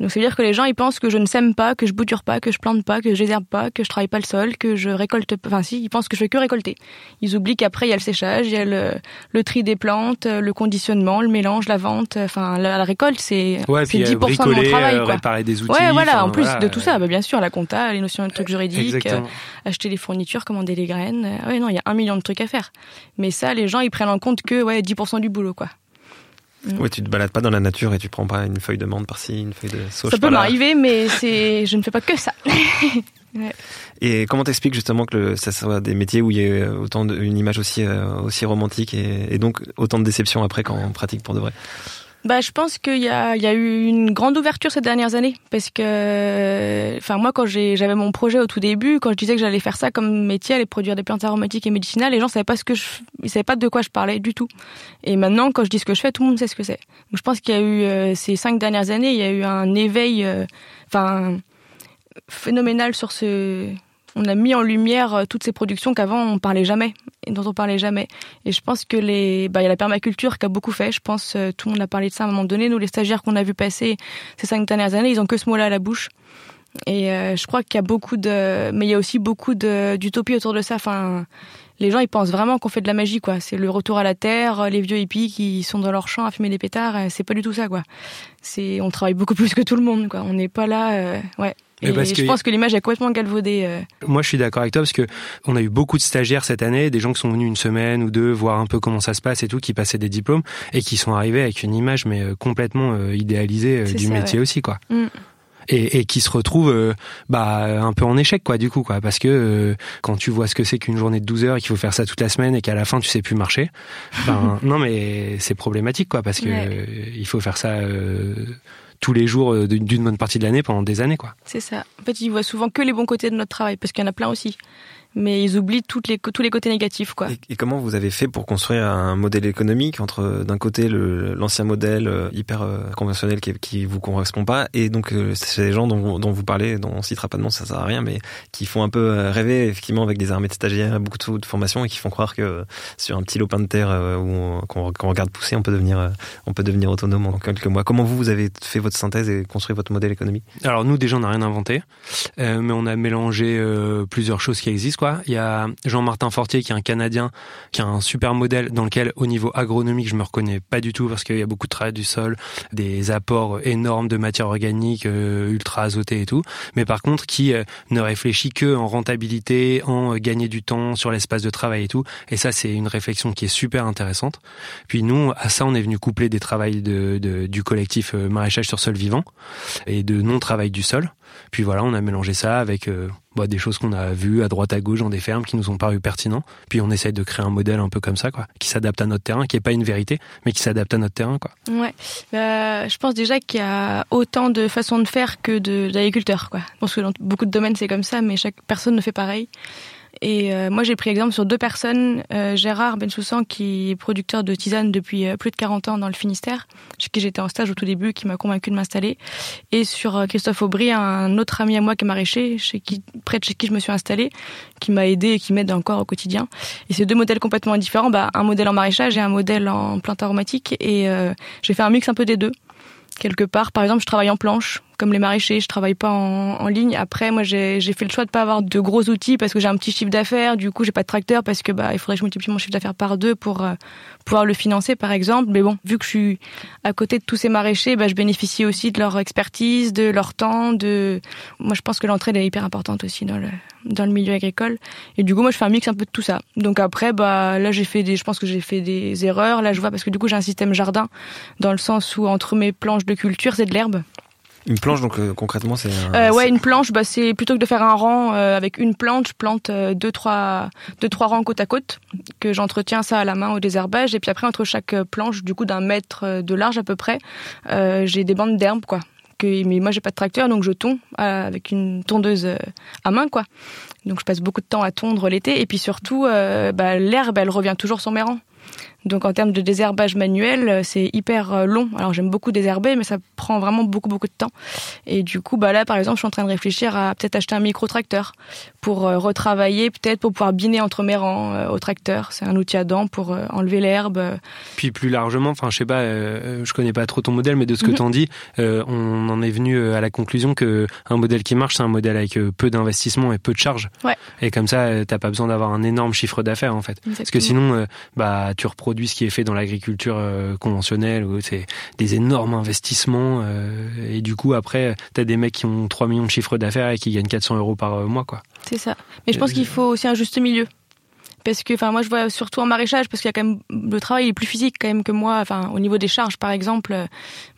donc, c'est-à-dire que les gens, ils pensent que je ne sème pas, que je bouture pas, que je plante pas, que je désherbe pas, que je travaille pas le sol, que je récolte pas. Enfin, si, ils pensent que je fais que récolter. Ils oublient qu'après, il y a le séchage, il y a le, le tri des plantes, le conditionnement, le mélange, la vente. Enfin, la, la récolte, c'est ouais, 10% bricoler, de mon travail. Euh, quoi. réparer des outils. Ouais, voilà. Enfin, en plus voilà. de tout ça, bah, bien sûr, la compta, les notions de trucs juridiques, euh, acheter les fournitures, commander les graines. Ouais, non, il y a un million de trucs à faire. Mais ça, les gens, ils prennent en compte que, ouais, 10% du boulot, quoi. Mm. Ouais, tu te balades pas dans la nature et tu prends pas une feuille de menthe par-ci, une feuille de sauge Ça peut m'arriver, mais c'est, je ne fais pas que ça. ouais. Et comment t'expliques justement que le, ça soit des métiers où il y a autant de, une image aussi euh, aussi romantique et, et, donc autant de déception après quand on pratique pour de vrai? Bah, je pense qu'il y a, il y a eu une grande ouverture ces dernières années parce que, enfin moi quand j'avais mon projet au tout début, quand je disais que j'allais faire ça comme métier, aller produire des plantes aromatiques et médicinales, les gens savaient pas ce que je, ils savaient pas de quoi je parlais du tout. Et maintenant, quand je dis ce que je fais, tout le monde sait ce que c'est. Donc je pense qu'il y a eu euh, ces cinq dernières années, il y a eu un éveil, enfin euh, phénoménal sur ce on a mis en lumière euh, toutes ces productions qu'avant on parlait jamais et dont on parlait jamais. Et je pense que les, bah il y a la permaculture qui a beaucoup fait. Je pense euh, tout le monde a parlé de ça à un moment donné. Nous, les stagiaires qu'on a vu passer ces cinq dernières années, ils ont que ce mot-là à la bouche. Et euh, je crois qu'il y a beaucoup de, mais il y a aussi beaucoup d'utopie autour de ça. Enfin, les gens ils pensent vraiment qu'on fait de la magie quoi. C'est le retour à la terre, les vieux hippies qui sont dans leur champ à fumer des pétards. C'est pas du tout ça quoi. C'est, on travaille beaucoup plus que tout le monde quoi. On n'est pas là, ouais. Et parce je que- pense que l'image est complètement galvaudée. euh. Moi, je suis d'accord avec toi parce que on a eu beaucoup de stagiaires cette année, des gens qui sont venus une semaine ou deux voir un peu comment ça se passe et tout, qui passaient des diplômes et qui sont arrivés avec une image mais euh, complètement euh, idéalisée du ça, métier ouais. aussi, quoi. Mm. Et, et qui se retrouvent euh, bah un peu en échec quoi du coup quoi parce que euh, quand tu vois ce que c'est qu'une journée de 12 heures et qu'il faut faire ça toute la semaine et qu'à la fin tu sais plus marcher ben non mais c'est problématique quoi parce que Ouais. euh, il faut faire ça euh, tous les jours euh, d'une bonne partie de l'année pendant des années quoi C'est ça. En fait, ils voient souvent que les bons côtés de notre travail, parce qu'il y en a plein aussi. Mais ils oublient toutes les, tous les côtés négatifs, quoi. Et, et comment vous avez fait pour construire un modèle économique entre d'un côté l'ancien modèle euh, hyper euh, conventionnel qui, qui vous correspond pas et donc euh, ces gens dont, dont vous parlez, dont on citera pas de nom, ça sert à rien, mais qui font un peu rêver effectivement avec des armées de stagiaires, beaucoup de, de formations et qui font croire que sur un petit lopin de terre qu'on regarde pousser, on peut devenir on peut devenir autonome en quelques mois. Comment vous vous avez fait votre synthèse et construit votre modèle économique? Alors nous déjà on n'a rien inventé, euh, mais on a mélangé euh, plusieurs choses qui existent Il y a Jean-Martin Fortier qui est un Canadien, qui a un super modèle dans lequel au niveau agronomique je me reconnais pas du tout parce qu'il y a beaucoup de travail du sol, des apports énormes de matière organique euh, ultra azotée et tout, mais par contre qui euh, ne réfléchit que en rentabilité, en euh, gagner du temps sur l'espace de travail et tout. Et ça c'est une réflexion qui est super intéressante. Puis nous à ça on est venu coupler des travails de, de- du collectif euh, maraîchage sur sol vivant et de non-travail du sol. Puis voilà, on a mélangé ça avec euh, bah, des choses qu'on a vues à droite à gauche dans des fermes qui nous ont paru pertinents. Puis on essaye de créer un modèle un peu comme ça, quoi, qui s'adapte à notre terrain, qui est pas une vérité, mais qui s'adapte à notre terrain, quoi. Ouais. Euh, je pense déjà qu'il y a autant de façons de faire que d'agriculteurs, quoi. Je pense que dans beaucoup de domaines c'est comme ça, mais chaque personne ne fait pareil. Et euh, moi j'ai pris exemple sur deux personnes, euh, Gérard Bensoussan qui est producteur de tisane depuis euh, plus de 40 ans dans le Finistère, chez qui j'étais en stage au tout début, qui m'a convaincu de m'installer, et sur Christophe Aubry, un autre ami à moi qui est maraîcher, près de chez qui je me suis installée, qui m'a aidé et qui m'aide encore au quotidien. Et ces deux modèles complètement différents, bah, un modèle en maraîchage et un modèle en plantes aromatiques, et j'ai fait un mix un peu des deux. Quelque part, par exemple, je travaille en planche, comme les maraîchers, je travaille pas en, ligne. Après, moi, j'ai fait le choix de pas avoir de gros outils parce que j'ai un petit chiffre d'affaires. Du coup, j'ai pas de tracteur parce que bah il faudrait que je multiplie mon chiffre d'affaires par deux pour euh, pouvoir le financer, par exemple. Mais bon, vu que je suis à côté de tous ces maraîchers, bah, je bénéficie aussi de leur expertise, de leur temps. Moi, je pense que l'entraide est hyper importante aussi dans le dans le milieu agricole. Et du coup, moi, je fais un mix un peu de tout ça. Donc après, bah là, j'ai fait des, je pense que j'ai fait des erreurs. Là, je vois parce que du coup, j'ai un système jardin dans le sens où entre mes planches de culture, c'est de l'herbe. Une planche donc euh, concrètement c'est un- Euh, ouais, une planche, bah, c'est plutôt que de faire un rang euh, avec une plante, je plante euh, deux, trois, deux, trois rangs côte à côte, que j'entretiens ça à la main au désherbage. Et puis après, entre chaque planche, du coup, d'un mètre de large à peu près, j'ai des bandes d'herbe, quoi. Que, mais moi, j'ai pas de tracteur, donc je tonds avec une tondeuse à main, quoi. Donc je passe beaucoup de temps à tondre l'été. Et puis surtout, bah, l'herbe, elle revient toujours sur mes rangs. Donc en termes de désherbage manuel, euh, c'est hyper euh, long. Alors j'aime beaucoup désherber, mais ça prend vraiment beaucoup beaucoup de temps. Et du coup, bah là par exemple, je suis en train de réfléchir à peut-être acheter un micro tracteur pour euh, retravailler, peut-être pour pouvoir biner entre mes rangs euh, au tracteur. C'est un outil à dents pour euh, enlever l'herbe. Puis plus largement, enfin je sais pas, je connais pas trop ton modèle, mais de ce que Mhm. t'en dis, on en est venu à la conclusion que un modèle qui marche, c'est un modèle avec peu d'investissement et peu de charges. Ouais. Et comme ça, t'as pas besoin d'avoir un énorme chiffre d'affaires en fait. Parce que sinon, bah, tu reproduis ce qui est fait dans l'agriculture euh, conventionnelle, où c'est des énormes investissements, euh, et du coup, après, t'as des mecs qui ont 3 millions de chiffre d'affaires et qui gagnent 400 euros par euh, mois, quoi. C'est ça. Mais je pense qu'il faut aussi un juste milieu. Parce que, enfin, moi, je vois surtout en maraîchage, parce qu'il y a quand même le travail est plus physique quand même que moi. Enfin, au niveau des charges, par exemple, euh,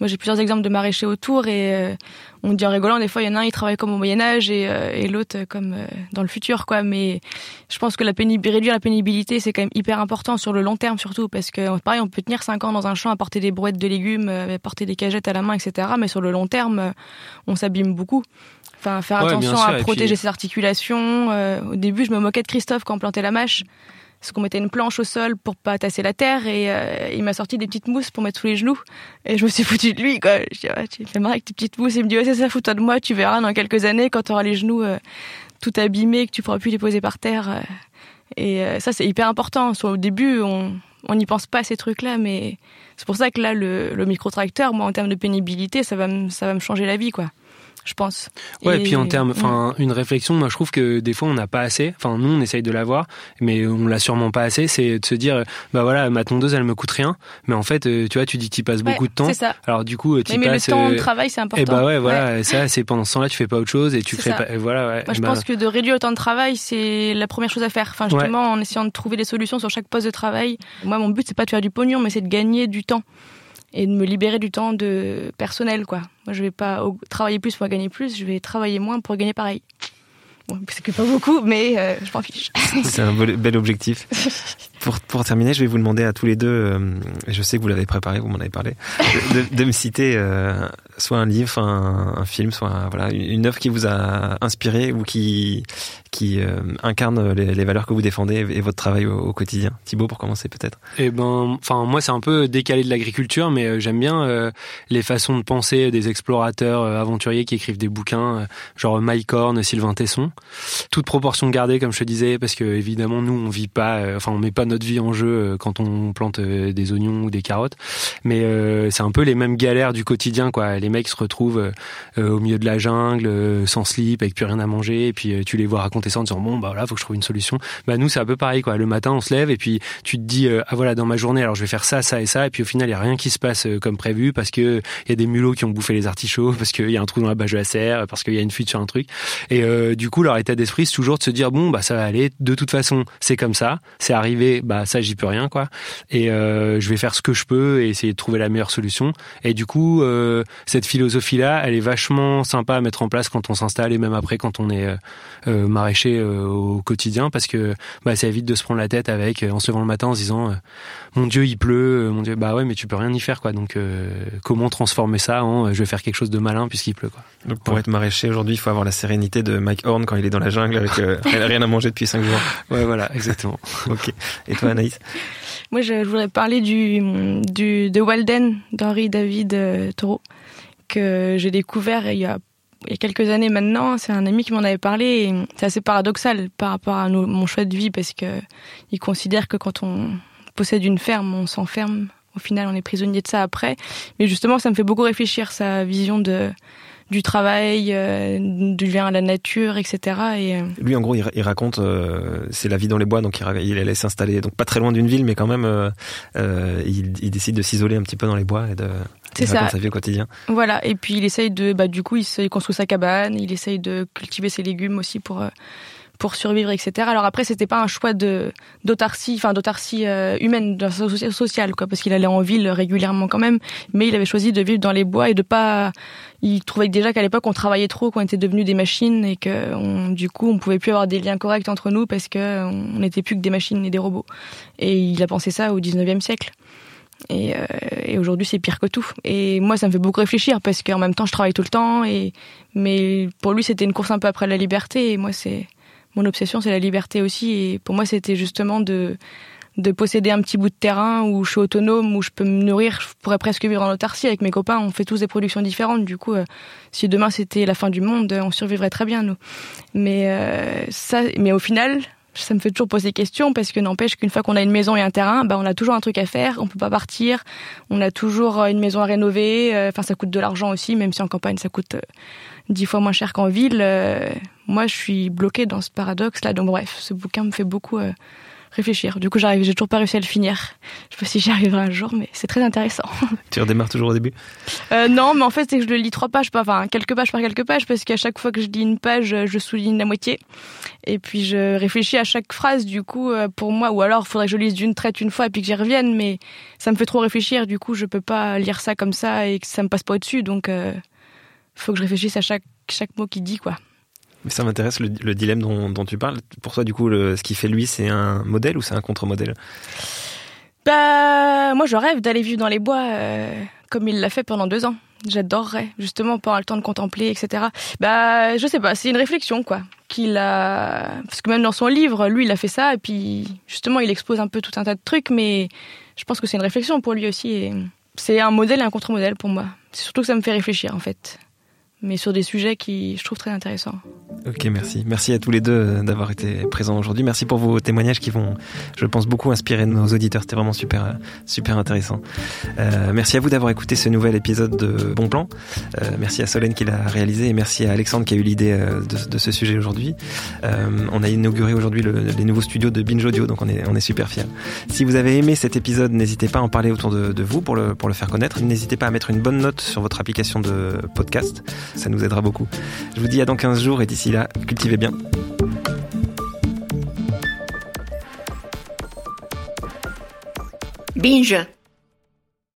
moi, j'ai plusieurs exemples de maraîchers autour et euh, on dit en rigolant, des fois, il y en a un, il travaille comme au Moyen Âge et, euh, et l'autre euh, comme dans le futur, quoi. Mais je pense que la réduire la pénibilité, c'est quand même hyper important sur le long terme, surtout, parce que pareil, on peut tenir cinq ans dans un champ à porter des brouettes de légumes, à porter des cagettes à la main, etc. Mais sur le long terme, on s'abîme beaucoup. Enfin, faire Ouais, attention sûr, à protéger puis- ses articulations. Euh, au début, je me moquais de Christophe quand on plantait la mâche. Parce qu'on mettait une planche au sol pour pas tasser la terre et euh, il m'a sorti des petites mousses pour mettre sous les genoux. Et je me suis foutu de lui, quoi. Je dis, ouais, tu fais marrer avec tes petites mousses. Il me dit, ouais, c'est ça, fous-toi de moi, tu verras dans quelques années quand tu auras les genoux euh, tout abîmés, que tu pourras plus les poser par terre. euh. Et ça, c'est hyper important. Soit au début, on on n'y pense pas à ces trucs-là, mais c'est pour ça que là, le, le micro-tracteur, moi, en termes de pénibilité, ça va ça va me changer la vie, quoi. Je pense. Ouais, et puis en termes, enfin, une réflexion, moi je trouve que des fois on n'a pas assez. Enfin, nous on essaye de l'avoir, mais on l'a sûrement pas assez. C'est de se dire, bah voilà, ma tondeuse elle me coûte rien, mais en fait, euh, tu vois, tu dis que tu passes beaucoup de temps. Ça. Alors du coup, tu mais, passes. Mais le temps de travail c'est important. Et bah ouais, voilà, ça c'est pendant ce temps-là tu fais pas autre chose et tu crées pas. Voilà, ouais. Moi je bah, pense que de réduire le temps de travail c'est la première chose à faire. Enfin justement en essayant de trouver des solutions sur chaque poste de travail. Moi mon but c'est pas de faire du pognon, mais c'est de gagner du temps et de me libérer du temps de personnel quoi. Moi je vais pas travailler plus pour gagner plus, je vais travailler moins pour gagner pareil. Bon, c'est que pas beaucoup, mais euh, je m'en fiche. c'est un bel objectif. Pour, pour terminer, je vais vous demander à tous les deux, euh, je sais que vous l'avez préparé, vous m'en avez parlé, de, de me citer euh, soit un livre, un, un film, soit un, voilà une œuvre qui vous a inspiré ou qui qui euh, incarne les, les, valeurs que vous défendez et votre travail au, au quotidien. Thibaut, pour commencer peut-être. Eh ben, enfin moi c'est un peu décalé de l'agriculture, mais euh, j'aime bien euh, les façons de penser des explorateurs aventuriers qui écrivent des bouquins, genre Mike Horn, Sylvain Tesson. Toute proportion gardée, comme je te disais, parce que évidemment nous on vit pas, enfin on met pas notre vie en jeu quand on plante des oignons ou des carottes, mais c'est un peu les mêmes galères du quotidien quoi. Les mecs se retrouvent au milieu de la jungle, sans slip, avec plus rien à manger, et puis tu les vois raconter ça en disant bon bah voilà faut que je trouve une solution. Bah nous c'est un peu pareil quoi. Le matin on se lève et puis tu te dis ah voilà dans ma journée alors je vais faire ça ça et ça et puis au final il y a rien qui se passe comme prévu parce que il y a des mulots qui ont bouffé les artichauts parce qu'il y a un trou dans la bâche de la serre parce qu'il y a une fuite sur un truc. Et euh, du coup leur état d'esprit c'est toujours de se dire bon bah ça va aller de toute façon c'est comme ça. C'est arrivé bah ça j'y peux rien quoi. Et euh, je vais faire ce que je peux et essayer de trouver la meilleure solution. Et du coup euh, cette philosophie là elle est vachement sympa à mettre en place quand on s'installe et même après quand on est maraîcher au quotidien parce que bah, ça évite de se prendre la tête avec en se levant le matin en se disant mon Dieu il pleut mon Dieu bah ouais mais tu peux rien y faire quoi. Donc comment transformer ça en je vais faire quelque chose de malin puisqu'il pleut quoi donc pour ouais. être maraîcher aujourd'hui il faut avoir la sérénité de Mike Horn quand il est dans la jungle avec euh, rien à manger depuis cinq jours ouais voilà exactement ok et toi Anaïs moi je, je voudrais parler du, du de Walden d'Henri David euh, Thoreau que j'ai découvert il y a il y a quelques années maintenant, c'est un ami qui m'en avait parlé et c'est assez paradoxal par rapport à nos, mon choix de vie parce que il considère que quand on possède une ferme, on s'enferme. Au final, on est prisonnier de ça après. Mais justement, ça me fait beaucoup réfléchir sa vision de du travail, euh, du lien à la nature, etc. Et euh... lui, en gros, il, il raconte euh, c'est la vie dans les bois, donc il, il allait s'installer donc pas très loin d'une ville, mais quand même, euh, il, il, décide de s'isoler un petit peu dans les bois et de c'est ça. sa vie au quotidien. Voilà, et puis il essaye de, bah, du coup, il, il construit sa cabane, il essaye de cultiver ses légumes aussi pour pour survivre, etc. Alors après, c'était pas un choix de d'autarcie, enfin d'autarcie euh, humaine, sociale, quoi, parce qu'il allait en ville régulièrement quand même, mais il avait choisi de vivre dans les bois et de pas. Il trouvait déjà qu'à l'époque on travaillait trop, qu'on était devenus des machines et que du coup on pouvait plus avoir des liens corrects entre nous parce que on n'était plus que des machines et des robots. Et il a pensé ça au 19e siècle. Et, euh, et aujourd'hui, c'est pire que tout. Et moi, ça me fait beaucoup réfléchir parce qu'en même temps, je travaille tout le temps. Et mais pour lui, c'était une course un peu après la liberté. Et moi, c'est mon obsession, c'est la liberté aussi. Et pour moi, c'était justement de de posséder un petit bout de terrain où je suis autonome, où je peux me nourrir. Je pourrais presque vivre en autarcie avec mes copains. On fait tous des productions différentes. Du coup, euh, si demain c'était la fin du monde, on survivrait très bien nous. Mais euh, ça, mais au final, ça me fait toujours poser des questions parce que n'empêche qu'une fois qu'on a une maison et un terrain, bah on a toujours un truc à faire, on peut pas partir, on a toujours une maison à rénover, enfin ça coûte de l'argent aussi, même si en campagne ça coûte dix fois moins cher qu'en ville. Euh, moi je suis bloquée dans ce paradoxe là, donc bref, ce bouquin me fait beaucoup euh, réfléchir. Du coup j'arrive, j'ai toujours pas réussi à le finir. Je sais pas si j'y arriverai un jour, mais c'est très intéressant. Tu redémarres toujours au début? Euh, Non, mais en fait c'est que je le lis trois pages, pas, enfin quelques pages par quelques pages, parce qu'à chaque fois que je lis une page, je souligne la moitié. Et puis je réfléchis à chaque phrase, du coup, pour moi, ou alors il faudrait que je lise d'une traite une fois et puis que j'y revienne, mais ça me fait trop réfléchir, du coup je peux pas lire ça comme ça et que ça me passe pas au-dessus, donc euh, faut que je réfléchisse à chaque, chaque mot qu'il dit, quoi. Mais ça m'intéresse le, le, dilemme dont, dont, tu parles. Pour toi, du coup, le, ce qui fait lui, c'est un modèle ou c'est un contre-modèle? Bah, moi, je rêve d'aller vivre dans les bois euh, comme il l'a fait pendant deux ans. J'adorerais, justement, pendant le temps de contempler, etc. Bah, je sais pas, c'est une réflexion, quoi. Qu'il a, parce que même dans son livre, lui, il a fait ça, et puis justement, il expose un peu tout un tas de trucs, mais je pense que c'est une réflexion pour lui aussi. Et c'est un modèle et un contre-modèle pour moi. C'est surtout que ça me fait réfléchir, en fait. Mais sur des sujets qui je trouve très intéressants. Ok, merci. Merci à tous les deux d'avoir été présents aujourd'hui. Merci pour vos témoignages qui vont, je pense, beaucoup inspirer nos auditeurs. C'était vraiment super, super intéressant. Euh, merci à vous d'avoir écouté ce nouvel épisode de Bon Plan. Euh, merci à Solène qui l'a réalisé et merci à Alexandre qui a eu l'idée euh, de, ce sujet aujourd'hui. On a inauguré aujourd'hui le, les nouveaux studios de Binge Audio, donc on est, on est super fiers. Si vous avez aimé cet épisode, n'hésitez pas à en parler autour de, de vous pour le, pour le faire connaître. N'hésitez pas à mettre une bonne note sur votre application de podcast. Ça nous aidera beaucoup. Je vous dis à dans 15 jours et d'ici là, cultivez bien. Binge